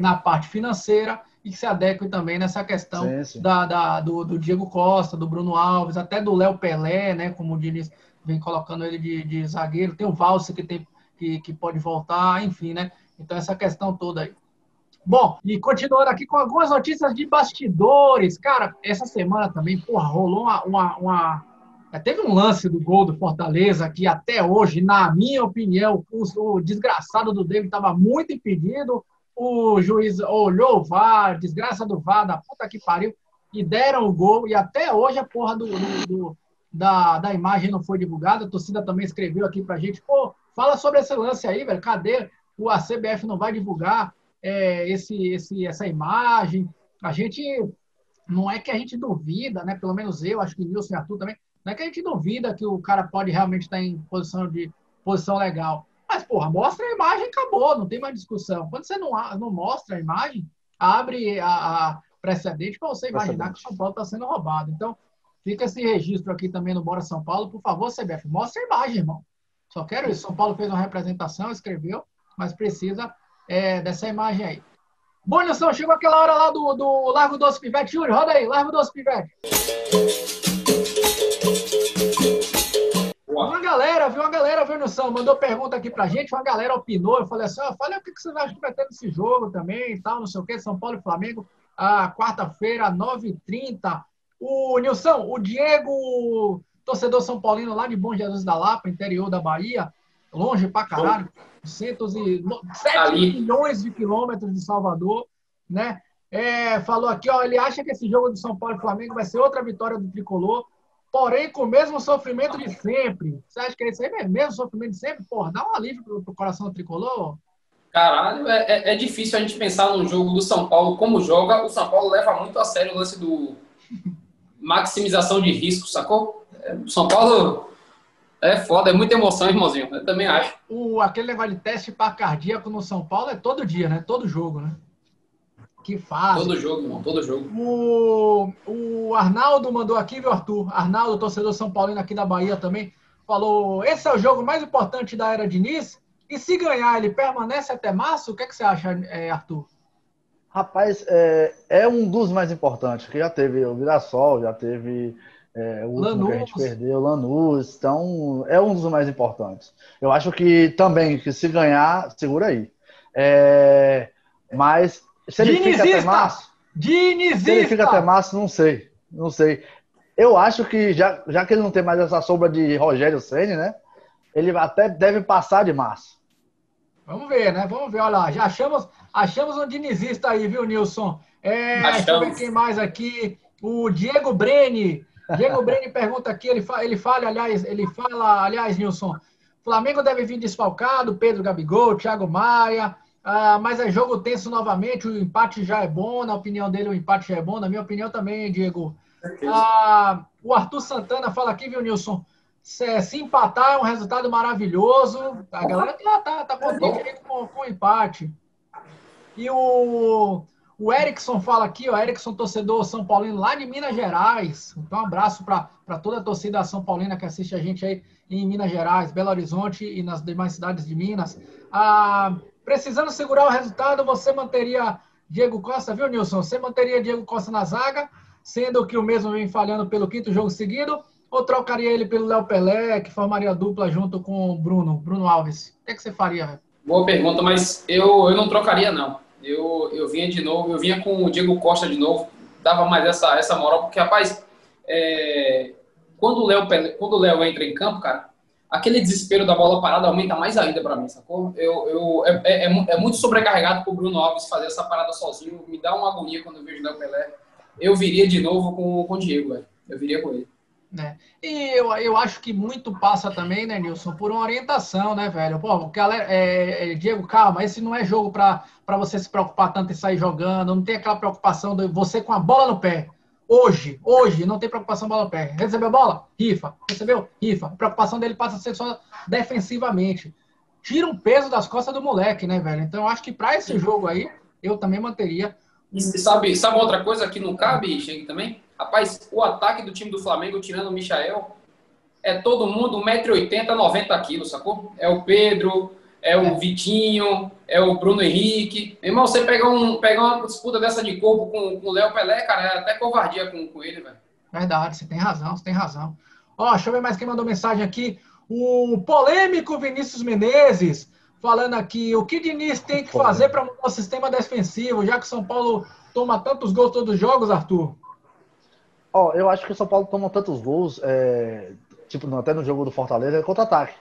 na parte financeira e que se adeque também nessa questão sim, sim. Da, da, do, do, Diego Costa, do Bruno Alves, até do Léo Pelé, né? Como o Diniz vem colocando ele de, de zagueiro. Tem o Valse que, tem, que, que pode voltar, enfim, né? Então, essa questão toda aí. Bom, e continuando aqui com algumas notícias de bastidores. Cara, essa semana também, porra, rolou uma, uma, uma... Teve um lance do gol do Fortaleza que até hoje, na minha opinião, o, o desgraçado do David estava muito impedido o juiz olhou o VAR, desgraça do VAR, da puta que pariu, e deram o gol, e até hoje a porra do, do, do da, da imagem não foi divulgada, a torcida também escreveu aqui pra gente, pô, fala sobre esse lance aí, velho, cadê? O, a CBF não vai divulgar é, esse, esse, essa imagem, a gente, não é que a gente duvida, né, pelo menos eu, acho que Nilson e Arthur também, não é que a gente duvida que o cara pode realmente estar em posição de posição legal, mas, porra, mostra a imagem acabou, não tem mais discussão. Quando você não, não mostra a imagem, abre a, a precedente para você imaginar que o São Paulo está sendo roubado. Então, fica esse registro aqui também no Bora São Paulo. Por favor, CBF, mostra a imagem, irmão. Só quero isso. São Paulo fez uma representação, escreveu, mas precisa é, dessa imagem aí. Bom, Nilson, chegou aquela hora lá do, do Largo Doce Pivete. Júlio, roda aí, Largo Doce Pivete. Uma galera, viu? Uma galera viu São, mandou pergunta aqui pra gente, uma galera opinou. Eu falei assim: falei o que, que você acha que vai ter nesse jogo também e tal, não sei o quê. São Paulo e Flamengo, a quarta-feira, 9h30. O Nilson, o Diego, torcedor São Paulino lá de Bom Jesus da Lapa, interior da Bahia, longe pra caralho, 7 milhões de quilômetros de Salvador, né? É, falou aqui, ó, ele acha que esse jogo do São Paulo e Flamengo vai ser outra vitória do tricolor porém com o mesmo sofrimento de sempre. Você acha que é isso aí mesmo? Mesmo sofrimento de sempre? Porra, dá um alívio pro, pro coração do tricolor? Caralho, é, é, é, difícil a gente pensar no jogo do São Paulo como joga. O São Paulo leva muito a sério o lance do maximização de risco, sacou? É, o São Paulo É foda, é muita emoção, irmãozinho. Eu também acho. O, aquele negócio de teste para cardíaco no São Paulo é todo dia, né? Todo jogo, né? Que faz. Todo jogo, irmão, todo jogo. O, o Arnaldo mandou aqui, viu, Arthur? Arnaldo, torcedor São Paulino aqui da Bahia também, falou: esse é o jogo mais importante da era Diniz. E se ganhar, ele permanece até março? O que, é que você acha, é, Arthur? Rapaz, é, é, um dos mais importantes, que já teve o Virassol, já teve é, o último Lanús. que a gente perdeu, Lanús, então é um dos mais importantes. Eu acho que também, que se ganhar, segura aí. É, mas se ele Dinizista! fica até março. Dinizista! Se ele fica até março, não sei. Não sei. Eu acho que, já, já que ele não tem mais essa sombra de Rogério Senni, né? Ele até deve passar de março. Vamos ver, né? Vamos ver. Olha lá, já achamos, achamos um dinizista aí, viu, Nilson? É, deixa eu ver quem mais aqui. O Diego Breni. Diego Breni pergunta aqui, ele fala, ele fala, aliás, ele fala, aliás, Nilson, Flamengo deve vir desfalcado, Pedro Gabigol, Thiago Maia, ah, mas é jogo tenso novamente, o empate já é bom, na opinião dele o empate já é bom, na minha opinião também, Diego. Ah, o Arthur Santana fala aqui, viu, Nilson? Se, se, empatar é um resultado maravilhoso. A galera tá, tá, tá contente com, com o empate. E o, o Erickson fala aqui, o Erickson, torcedor São Paulino lá de Minas Gerais. Então, um abraço para toda a torcida São Paulina que assiste a gente aí em Minas Gerais, Belo Horizonte e nas demais cidades de Minas. Ah, Precisando segurar o resultado, você manteria Diego Costa, viu, Nilson? Você manteria Diego Costa na zaga, sendo que o mesmo vem falhando pelo quinto jogo seguido, ou trocaria ele pelo Léo Pelé, que formaria dupla junto com o Bruno, Bruno Alves? O que, é que você faria? Boa pergunta, mas eu, eu não trocaria, não. Eu, eu vinha de novo, eu vinha com o Diego Costa de novo, dava mais essa, essa moral, porque, rapaz, é, quando o Léo quando Léo entra em campo, cara, aquele desespero da bola parada aumenta mais ainda para mim, sacou? Eu, eu, é, é, é, é muito sobrecarregado pro Bruno Alves fazer essa parada sozinho, me dá uma agonia quando eu vejo o Léo Pelé. Eu viria de novo com, com o Diego, velho. Eu viria com ele. É. E eu, eu acho que muito passa também, né, Nilson, por uma orientação, né, velho? Pô, galera, é, é, Diego, calma, esse não é jogo para você se preocupar tanto em sair jogando, não tem aquela preocupação de você com a bola no pé. Hoje, hoje, não tem preocupação bola pé. Recebeu bola? Rifa. Recebeu? Rifa. A preocupação dele passa a ser só defensivamente. Tira um peso das costas do moleque, né, velho? Então, eu acho que para esse jogo aí, eu também manteria. E sabe, sabe outra coisa que não cabe, Chega também? Rapaz, o ataque do time do Flamengo, tirando o Michael, é todo mundo 1,80m, 90kg, sacou? É o Pedro, é o Vitinho, é o Bruno Henrique. Irmão, você pegar, um, pegar uma disputa dessa de corpo com, com o Léo Pelé, cara, é até covardia com, com ele, velho. Verdade, você tem razão, você tem razão. Ó, deixa eu ver mais quem mandou mensagem aqui. O polêmico Vinícius Menezes falando aqui, o que Diniz tem que fazer para mudar o sistema defensivo, já que o São Paulo toma tantos gols todos os jogos, Arthur? Ó, eu acho que o São Paulo toma tantos gols, é, tipo, até no jogo do Fortaleza, é contra-ataque.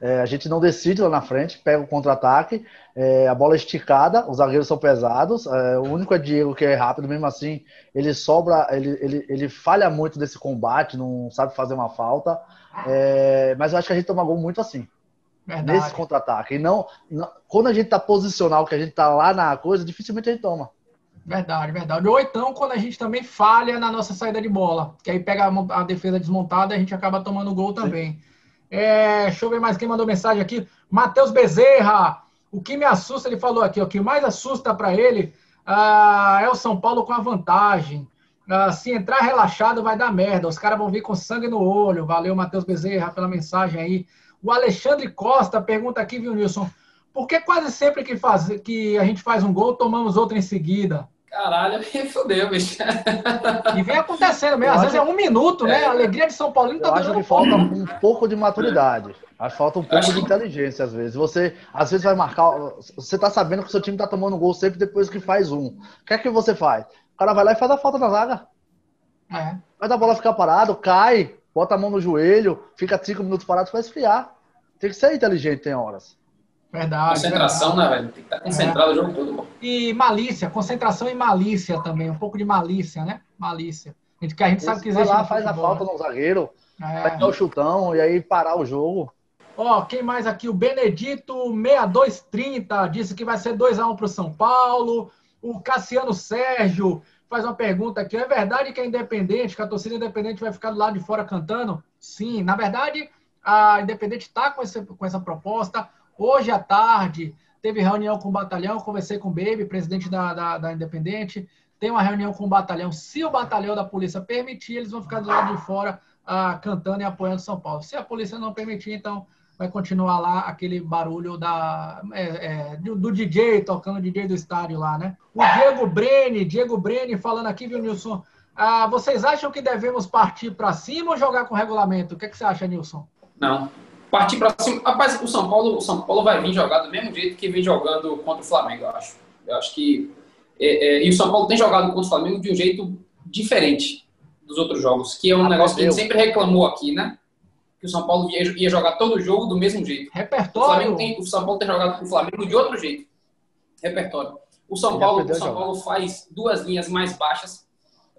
É, a gente não decide lá na frente, pega o contra-ataque, é, a bola é esticada, os zagueiros são pesados, é, o único é Diego que é rápido, mesmo assim, ele sobra, ele, ele, ele falha muito desse combate, não sabe fazer uma falta, é, mas eu acho que a gente toma gol muito assim. Verdade. Nesse contra-ataque. E não, não, quando a gente tá posicional, que a gente tá lá na coisa, dificilmente a gente toma. Verdade, verdade. Ou então quando a gente também falha na nossa saída de bola, que aí pega a, defesa desmontada e a gente acaba tomando gol também. Sim. É, deixa eu ver mais quem mandou mensagem aqui. Matheus Bezerra. O que me assusta, ele falou aqui, o que mais assusta para ele ah, é o São Paulo com a vantagem. Ah, se entrar relaxado, vai dar merda. Os caras vão vir com sangue no olho. Valeu, Matheus Bezerra, pela mensagem aí. O Alexandre Costa pergunta aqui, viu, Nilson? Por que quase sempre que, faz, que a gente faz um gol, tomamos outro em seguida? Caralho, me fodeu, bicho. E vem acontecendo mesmo. Às vezes é um minuto, né? A alegria de São Paulino tá Eu acho que falta um pouco de maturidade. Acho que falta um pouco de inteligência, às vezes. Você, às vezes, vai marcar. Você tá sabendo que o seu time tá tomando gol sempre depois que faz um. O que é que você faz? O cara vai lá e faz a falta na zaga. É. Faz a bola ficar parado, cai, bota a mão no joelho, fica cinco minutos parado, vai esfriar. Tem que ser inteligente, tem horas. Verdade. Concentração, verdade. né, velho? Tem que estar concentrado é. o jogo todo. Pô. E malícia, concentração e malícia também. Um pouco de malícia, né? Malícia. A gente, que a gente sabe que existe. lá, faz a falta no zagueiro, é. vai dar o chutão e aí parar o jogo. Ó, quem mais aqui? O Benedito 6230 disse que vai ser 2x1 para o São Paulo. O Cassiano Sérgio faz uma pergunta aqui. É verdade que é independente, que a torcida independente vai ficar do lado de fora cantando? Sim, na verdade, A Independente está com, com essa proposta. Hoje à tarde teve reunião com o batalhão, conversei com o Baby, presidente da, da, da Independente. Tem uma reunião com o batalhão. Se o batalhão da polícia permitir, eles vão ficar do lado de fora ah, cantando e apoiando São Paulo. Se a polícia não permitir, então vai continuar lá aquele barulho da, é, é, do, DJ, tocando o DJ do estádio lá, né? O Diego Breni, Diego Breni falando aqui, viu, Nilson? Ah, vocês acham que devemos partir para cima ou jogar com regulamento? O que, é que você acha, Nilson? Não. Partir para cima. Rapaz, o São Paulo, o São Paulo vai vir jogar do mesmo jeito que vem jogando contra o Flamengo, eu acho. Eu acho que. É, é, e o São Paulo tem jogado contra o Flamengo de um jeito diferente dos outros jogos, que é um ah, negócio que a gente sempre reclamou aqui, né? que o São Paulo ia, ia jogar todo o jogo do mesmo jeito. Repertório. O, tem, o São Paulo tem jogado com o Flamengo de outro jeito. Repertório. O São Paulo, o São Paulo faz duas linhas mais baixas.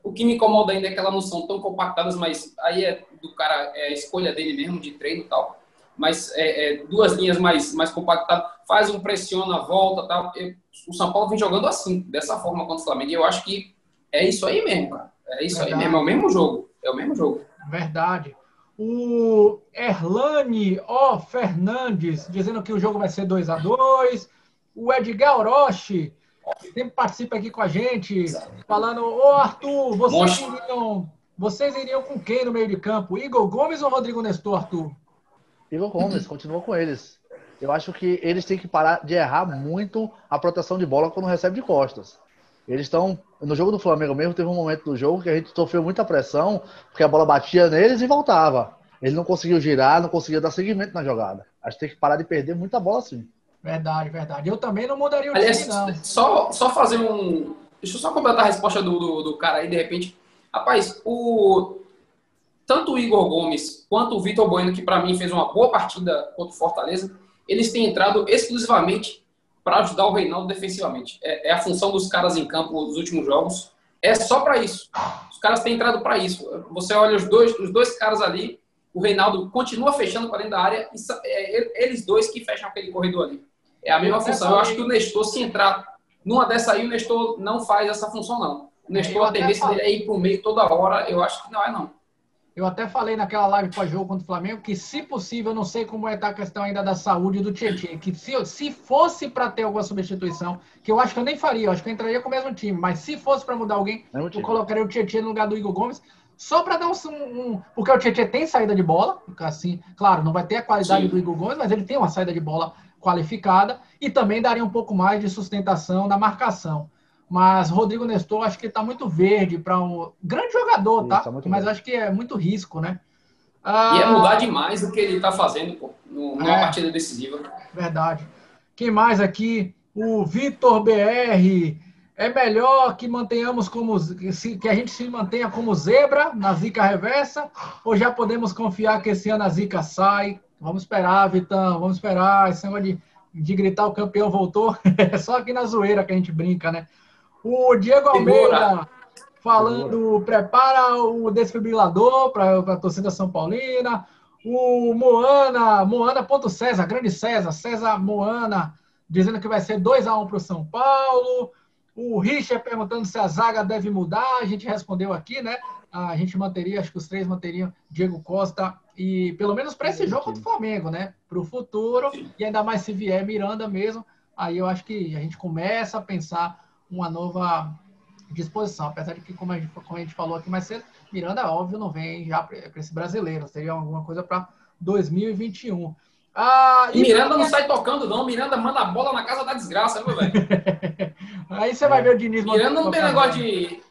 O que me incomoda ainda é que elas não são tão compactadas, mas aí é do cara, é a escolha dele mesmo, de treino e tal. Mas é, é, duas linhas mais, mais compactadas, faz um pressiona, volta tal. Eu, o São Paulo vem jogando assim, dessa forma contra o Flamengo. E eu acho que é isso aí mesmo, cara. É isso Verdade. aí mesmo, é o mesmo jogo. É o mesmo jogo. Verdade. O Erlane O. Fernandes dizendo que o jogo vai ser 2 a 2 O Edgar Orochi sempre participa aqui com a gente, falando: Ô Arthur, vocês iriam, vocês iriam com quem no meio de campo? Igor Gomes ou Rodrigo Nestor, Arthur? Igor Gomes, continua com eles. Eu acho que eles têm que parar de errar muito a proteção de bola quando recebe de costas. Eles estão. No jogo do Flamengo mesmo, teve um momento do jogo que a gente sofreu muita pressão, porque a bola batia neles e voltava. Ele não conseguiu girar, não conseguiu dar seguimento na jogada. Acho que tem que parar de perder muita bola assim. Verdade, verdade. Eu também não mudaria o Aliás, time, não. Só, só fazer um. Deixa eu só completar a resposta do, do, do cara aí, de repente. Rapaz, o. Tanto o Igor Gomes quanto o Vitor Bueno, que para mim fez uma boa partida contra o Fortaleza, eles têm entrado exclusivamente para ajudar o Reinaldo defensivamente. É, é, a função dos caras em campo nos últimos jogos. É só para isso. Os caras têm entrado para isso. Você olha os dois, os dois caras ali, o Reinaldo continua fechando para dentro da área e é eles dois que fecham aquele corredor ali. É a mesma função. Eu acho que o Nestor, se entrar numa dessa aí, o Nestor não faz essa função, não. O Nestor, a tendência dele é ir para o meio toda hora. Eu acho que não é, não. Eu até falei naquela live pós-jogo contra o Flamengo que, se possível, eu não sei como é tá a questão ainda da saúde do Tietchan, que se, se fosse para ter alguma substituição, que eu acho que eu nem faria, eu acho que eu entraria com o mesmo time, mas se fosse para mudar alguém, é eu colocaria o Tietchan no lugar do Igor Gomes, só para dar um, um, Porque o Tietchan tem saída de bola, assim, claro, não vai ter a qualidade Sim. do Igor Gomes, mas ele tem uma saída de bola qualificada e também daria um pouco mais de sustentação na marcação. Mas Rodrigo Nestor acho que está muito verde para um grande jogador, tá? tá mas acho que é muito risco, né? Ah, e é mudar demais o que ele está fazendo pô, numa é, partida decisiva. Verdade. Quem mais aqui? O Vitor BR. É melhor que mantenhamos como que a gente se mantenha como zebra na zica reversa ou já podemos confiar que esse ano a zica sai? Vamos esperar, Vitão, vamos esperar. Esse negócio de, de gritar o campeão voltou é só aqui na zoeira que a gente brinca, né? O Diego Almeida falando, prepara o desfibrilador para a torcida São Paulina. O Moana, Moana.César, grande César, César Moana, dizendo que vai ser 2x1 para o São Paulo. O Richard perguntando se a zaga deve mudar. A gente respondeu aqui, né? A gente manteria, acho que os três manteriam Diego Costa e pelo menos para esse jogo contra o Flamengo, né? Para o futuro, e ainda mais se vier Miranda mesmo, aí eu acho que a gente começa a pensar uma nova disposição. Apesar de que, como a gente, como a gente falou aqui mais cedo, Miranda, óbvio, não vem já para esse brasileiro. Seria alguma coisa para 2021. Ah, e Miranda não sai tocando, não. Miranda manda a bola na casa da desgraça, viu, velho? Aí você vai ver o Diniz. Miranda não tem negócio de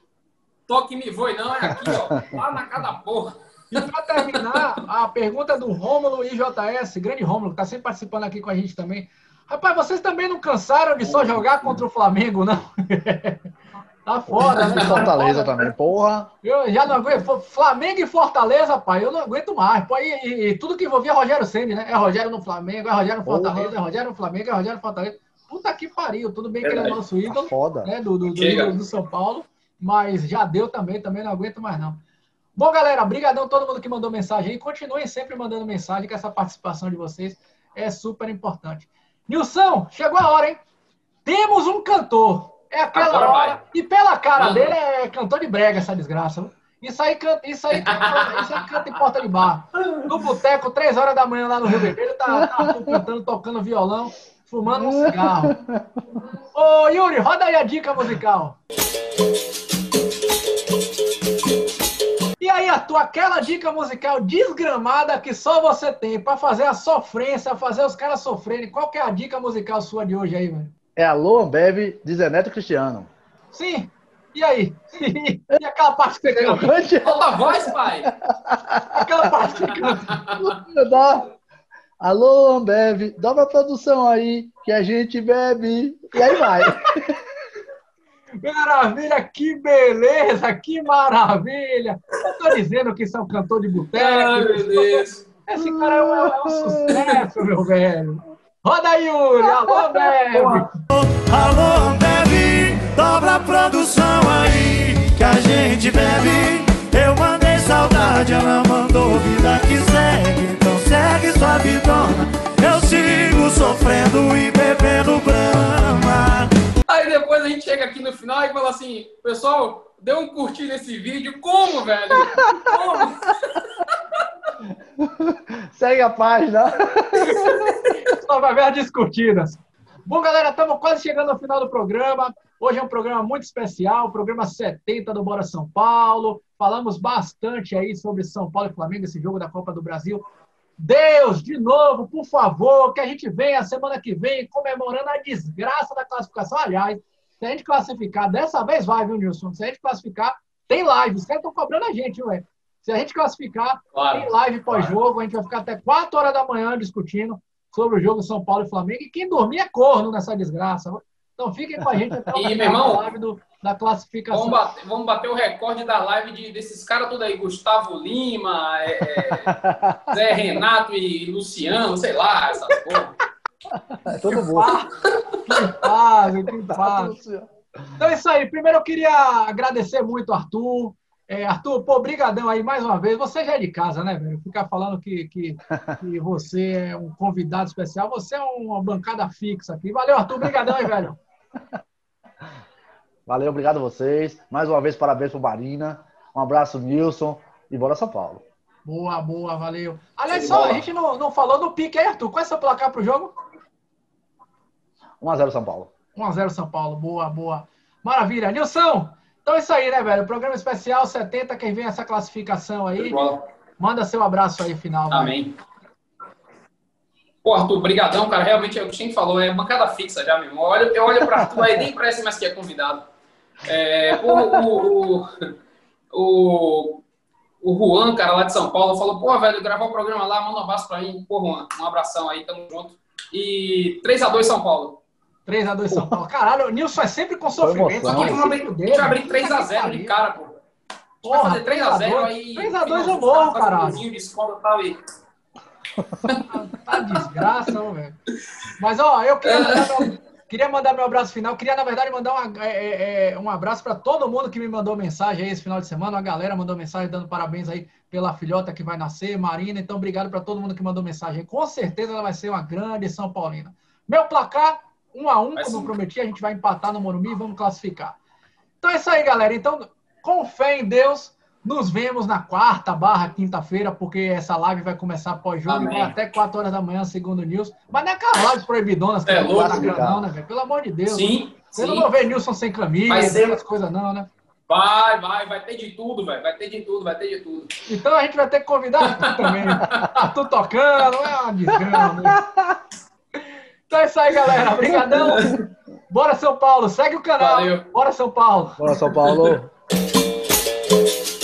toque me voe, não. É aqui, ó. Lá na casa da porra. E para terminar, a pergunta do Rômulo IJS, grande Rômulo, que está sempre participando aqui com a gente também. Rapaz, vocês também não cansaram de só jogar contra o Flamengo, não? tá foda, né? Fortaleza tá também, porra. Eu já não aguento. Flamengo e Fortaleza, pai, eu não aguento mais. Pô, e, e, e tudo que envolvia Rogério Senna, né? É Rogério no Flamengo, é Rogério no Fortaleza, porra. é Rogério no Flamengo, é Rogério no Fortaleza. Puta que pariu. Tudo bem que ele é nosso ídolo, tá foda. né? Do, do, do, do, do São Paulo. Mas já deu também, também não aguento mais, não. Bom, galera, brigadão todo mundo que mandou mensagem aí. Continuem sempre mandando mensagem, que essa participação de vocês é super importante. Nilson, chegou a hora, hein? Temos um cantor. É aquela Agora hora. Vai. E pela cara dele é cantor de brega essa desgraça. Isso aí canta, isso aí, isso aí canta em porta de bar. No boteco, três horas da manhã lá no Rio Vermelho, tá, tá cantando, tocando violão, fumando um cigarro. Ô, Yuri, roda aí a dica musical. E aí, Arthur, aquela dica musical desgramada que só você tem pra fazer a sofrência, fazer os caras sofrerem. Qual que é a dica musical sua de hoje aí, velho? É Alô Ambev de Zeneto Cristiano. Sim. E aí? E aquela parte que você canta? Cante Solta a voz, pai. Aquela parte que você canta. Dá. Alô, Ambev, dá uma produção aí que a gente bebe. E aí vai. Maravilha, que beleza, que maravilha. Eu tô dizendo que isso é um cantor de Ai, boteco. meu Deus. Esse cara é um, é um sucesso, meu velho. Roda aí, Yuri. Alô, velho. Alô, Ambev, dobra a produção aí que a gente bebe. Eu mandei saudade, ela mandou vida que segue. Então segue sua vidona. Eu sigo sofrendo e bebendo brama. Aí depois a gente chega aqui no final e fala assim, pessoal, dê um curtir nesse vídeo. Como, velho? Como? Segue a página. Só vai ver as discutidas. Bom, galera, estamos quase chegando ao final do programa. Hoje é um programa muito especial, programa 70 do Bora São Paulo. Falamos bastante aí sobre São Paulo e Flamengo, esse jogo da Copa do Brasil. Deus, de novo, por favor, que a gente venha semana que vem comemorando a desgraça da classificação. Aliás, se a gente classificar, dessa vez vai, viu, Nilson? Se a gente classificar, tem live. Os caras estão cobrando a gente, ué. Se a gente classificar, Claro. tem live pós-jogo. A gente vai ficar até 4 horas da manhã discutindo sobre o jogo São Paulo e Flamengo. E quem dormir é corno nessa desgraça. Então fiquem com a gente até o E, meu irmão, live do, da classificação. Vamos bater, vamos bater o recorde da live de, desses caras tudo aí. Gustavo Lima, é, Zé Renato e Luciano, sei lá, essas porra. É todo mundo. Que fase, que fase. Então é isso aí. Primeiro eu queria agradecer muito, Arthur. É, Arthur, pô, brigadão aí mais uma vez. Você já é de casa, né, velho? Ficar falando que, que, que você é um convidado especial. Você é uma bancada fixa aqui. Valeu, Arthur. Brigadão aí, velho. Valeu, obrigado a vocês. Mais uma vez, parabéns pro Marina. Um abraço, Nilson. E bora São Paulo. Boa, boa, valeu. Aliás, só, a gente não, não falou do pique aí, Arthur. Qual é seu placar pro jogo? 1x0 São Paulo. 1x0 São Paulo. Boa, boa. Maravilha. Nilson, então é isso aí, né, velho? Programa especial 70, quem vem essa classificação aí, manda seu abraço aí final. velho. Amém. Pô, Arthur, brigadão, cara. Realmente, é o que gente falou, é bancada fixa já, meu irmão. Eu olho, eu olho pra Arthur aí, nem parece mais que é convidado. É, o, o, o, o Juan, cara, lá de São Paulo, falou, pô, velho, gravar o programa lá, manda um abraço pra mim. Pô, Juan, um abração aí, tamo junto. E 3x2 São Paulo. 3x2 São Paulo. Caralho, o Nilson é sempre com sofrimento. Só que Vamos vamos abrir, abrir deixa eu abrir 3x0 de cara, pô. Porra, fazer 3x0 aí. 3x2 eu morro, caralho. De escola tal, e... Tá desgraça, velho. Mas, ó, eu meu, queria mandar meu abraço final. Queria, na verdade, mandar uma- é, é, é, um abraço para todo mundo que me mandou mensagem aí esse final de semana. A galera mandou mensagem dando parabéns aí pela filhota que vai nascer, Marina. Então, obrigado para todo mundo que mandou mensagem. Com certeza ela vai ser uma grande São Paulina. Meu placar, 1 a 1 Vai como sim. prometi, a gente vai empatar no Morumbi e vamos classificar. Então é isso aí, galera. Então, com fé em Deus, nos vemos na quarta barra quinta-feira, porque essa live vai começar pós-jogo e vai até 4 horas da manhã, segundo o News. Mas não é aquelas lives proibidonas que É louco, não, né, velho? Pelo amor de Deus. Sim, Você não sim. vai ver Nilson sem Vai camisa, ser- essas coisas não, né? Vai, vai, vai ter de tudo, velho. Vai ter de tudo, vai ter de tudo. Então a gente vai ter que convidar Arthur também. Arthur tocando, é uma desgrama. né? Então é isso aí, galera. Obrigadão. Bora São Paulo. Segue o canal. Valeu. Bora São Paulo. Bora, São Paulo.